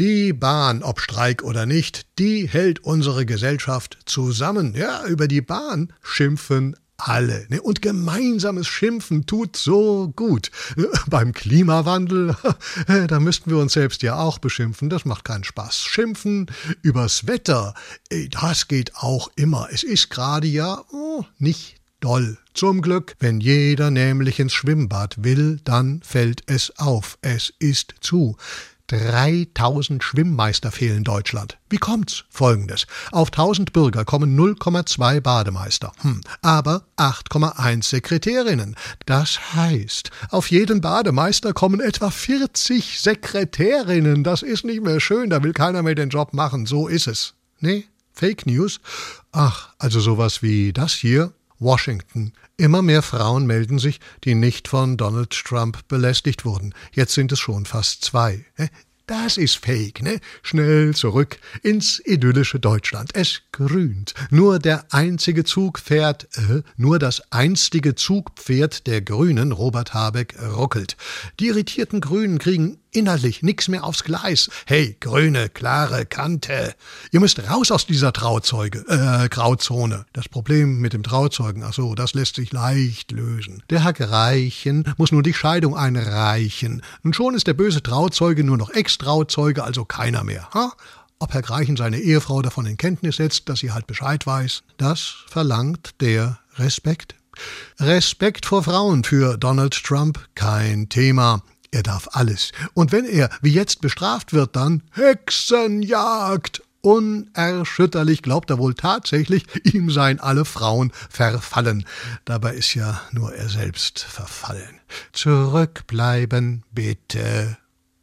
Die Bahn, ob Streik oder nicht, die hält unsere Gesellschaft zusammen. Ja, über die Bahn schimpfen alle. Ne? Und gemeinsames Schimpfen tut so gut. Beim Klimawandel, da müssten wir uns selbst ja auch beschimpfen. Das macht keinen Spaß. Schimpfen übers Wetter, das geht auch immer. Es ist gerade ja oh, nicht doll. Zum Glück, wenn jeder nämlich ins Schwimmbad will, dann fällt es auf. Es ist zu. 3000 Schwimmmeister fehlen Deutschland. Wie kommt's? Folgendes. Auf 1000 Bürger kommen 0,2 Bademeister. Hm. Aber 8,1 Sekretärinnen. Das heißt, auf jeden Bademeister kommen etwa 40 Sekretärinnen. Das ist nicht mehr schön, da will keiner mehr den Job machen. So ist es. Nee? Fake News? Ach, also sowas wie das hier? Washington. Immer mehr Frauen melden sich, die nicht von Donald Trump belästigt wurden. Jetzt sind es schon fast zwei. Das ist fake, ne? Schnell zurück ins idyllische Deutschland. Es grünt. Nur der einzige Zug fährt, äh, nur das einstige Zugpferd der Grünen, Robert Habeck, ruckelt. Die irritierten Grünen kriegen innerlich nix mehr aufs Gleis. Hey, grüne, klare Kante. Ihr müsst raus aus dieser Trauzeuge, äh, Grauzone. Das Problem mit dem Trauzeugen, ach so, das lässt sich leicht lösen. Der Hack Reichen muss nur die Scheidung einreichen. Und schon ist der böse Trauzeuge nur noch Ex-Trauzeuge, also keiner mehr. Ha? Ob Herr Greichen seine Ehefrau davon in Kenntnis setzt, dass sie halt Bescheid weiß, das verlangt der Respekt. Respekt vor Frauen für Donald Trump kein Thema. Er darf alles. Und wenn er wie jetzt bestraft wird, dann Hexenjagd. Unerschütterlich glaubt er wohl tatsächlich, ihm seien alle Frauen verfallen. Dabei ist ja nur er selbst verfallen. Zurückbleiben, bitte.